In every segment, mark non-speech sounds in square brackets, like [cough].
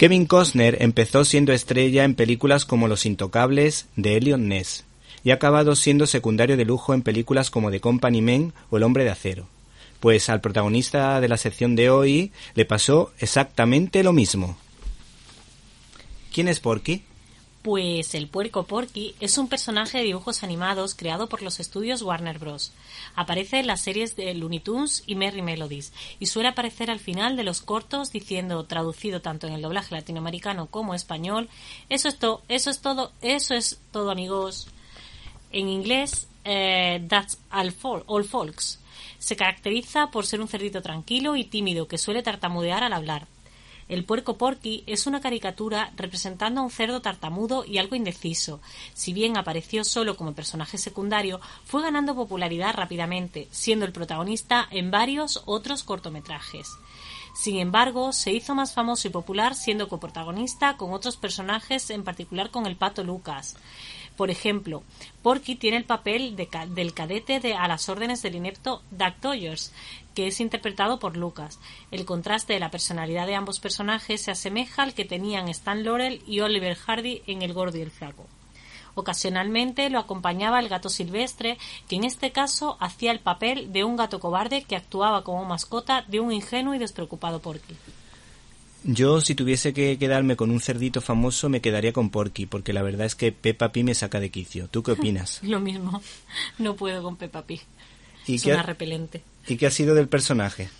Kevin Costner empezó siendo estrella en películas como Los Intocables de Elliot Ness y ha acabado siendo secundario de lujo en películas como The Company Men o El Hombre de Acero. Pues al protagonista de la sección de hoy le pasó exactamente lo mismo. ¿Quién es Porky? Pues el puerco Porky es un personaje de dibujos animados creado por los estudios Warner Bros. Aparece en las series de Looney Tunes y Merry Melodies y suele aparecer al final de los cortos diciendo, traducido tanto en el doblaje latinoamericano como español, eso es, todo, eso es todo, eso es todo amigos. En inglés, eh, That's all, all folks. Se caracteriza por ser un cerdito tranquilo y tímido que suele tartamudear al hablar. El puerco Porky es una caricatura representando a un cerdo tartamudo y algo indeciso. Si bien apareció solo como personaje secundario, fue ganando popularidad rápidamente, siendo el protagonista en varios otros cortometrajes. Sin embargo, se hizo más famoso y popular siendo coprotagonista con otros personajes, en particular con el pato Lucas. Por ejemplo, Porky tiene el papel del cadete de a las órdenes del inepto Doug Toyers, que es interpretado por Lucas. El contraste de la personalidad de ambos personajes se asemeja al que tenían Stan Laurel y Oliver Hardy en El Gordo y el Flaco. Ocasionalmente lo acompañaba el gato silvestre, que en este caso hacía el papel de un gato cobarde que actuaba como mascota de un ingenuo y despreocupado Porky. Yo, si tuviese que quedarme con un cerdito famoso, me quedaría con Porky, porque la verdad es que Peppa Pig me saca de quicio. ¿Tú qué opinas? [laughs] Lo mismo. No puedo con Peppa Pig. ¿Y es una repelente. ¿Y qué ha sido del personaje?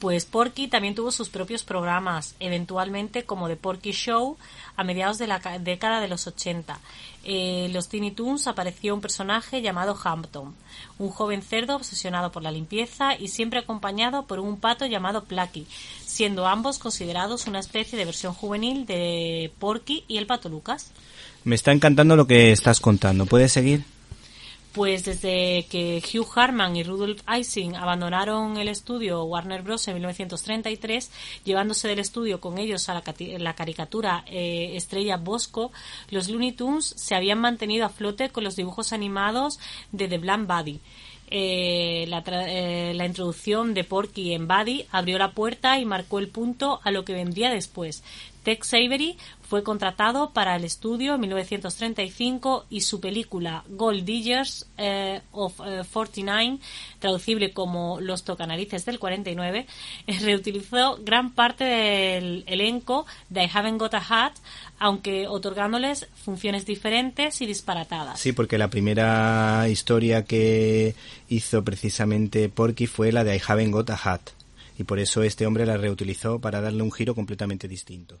Pues Porky también tuvo sus propios programas, eventualmente como The Porky Show a mediados de la década de los 80. En eh, los Tiny Toons apareció un personaje llamado Hampton, un joven cerdo obsesionado por la limpieza y siempre acompañado por un pato llamado Plucky, siendo ambos considerados una especie de versión juvenil de Porky y el pato Lucas. Me está encantando lo que estás contando. ¿Puedes seguir? Pues desde que Hugh Harman y Rudolph Ising abandonaron el estudio Warner Bros. en 1933, llevándose del estudio con ellos a la, caricatura eh, Estrella Bosco, los Looney Tunes se habían mantenido a flote con los dibujos animados de The Bland Buddy. Eh, la, eh, la, introducción de Porky en Buddy abrió la puerta y marcó el punto a lo que vendría después. Tex Avery fue contratado para el estudio en 1935 y su película Gold Diggers eh, of 49, eh, traducible como Los tocanarices del 49, eh, [laughs] reutilizó gran parte del elenco de I Haven't Got a Hat, aunque otorgándoles funciones diferentes y disparatadas. Sí, porque la primera historia que hizo precisamente Porky fue la de I Haven't Got a Hat y por eso este hombre la reutilizó para darle un giro completamente distinto